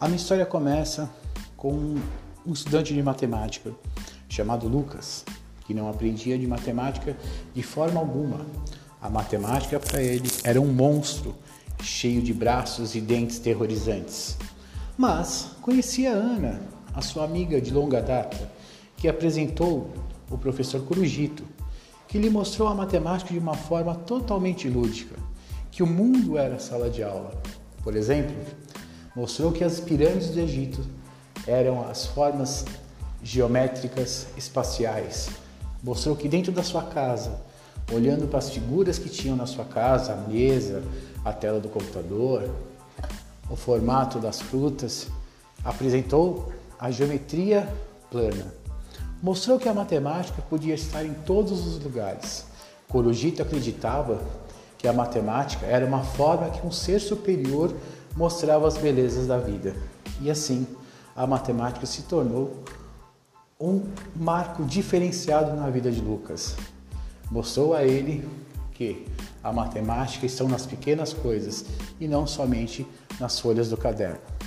A minha história começa com um estudante de matemática chamado Lucas, que não aprendia de matemática de forma alguma. A matemática para ele era um monstro cheio de braços e dentes terrorizantes. Mas conhecia a Ana, a sua amiga de longa data, que apresentou o professor Corujito, que lhe mostrou a matemática de uma forma totalmente lúdica, que o mundo era sala de aula. Por exemplo, mostrou que as pirâmides do Egito eram as formas geométricas espaciais. Mostrou que dentro da sua casa, olhando para as figuras que tinham na sua casa, a mesa, a tela do computador, o formato das frutas, apresentou a geometria plana. Mostrou que a matemática podia estar em todos os lugares. Corujito acreditava que a matemática era uma forma que um ser superior mostrava as belezas da vida. E assim, a matemática se tornou um marco diferenciado na vida de Lucas. Mostrou a ele que a matemática está nas pequenas coisas e não somente nas folhas do caderno.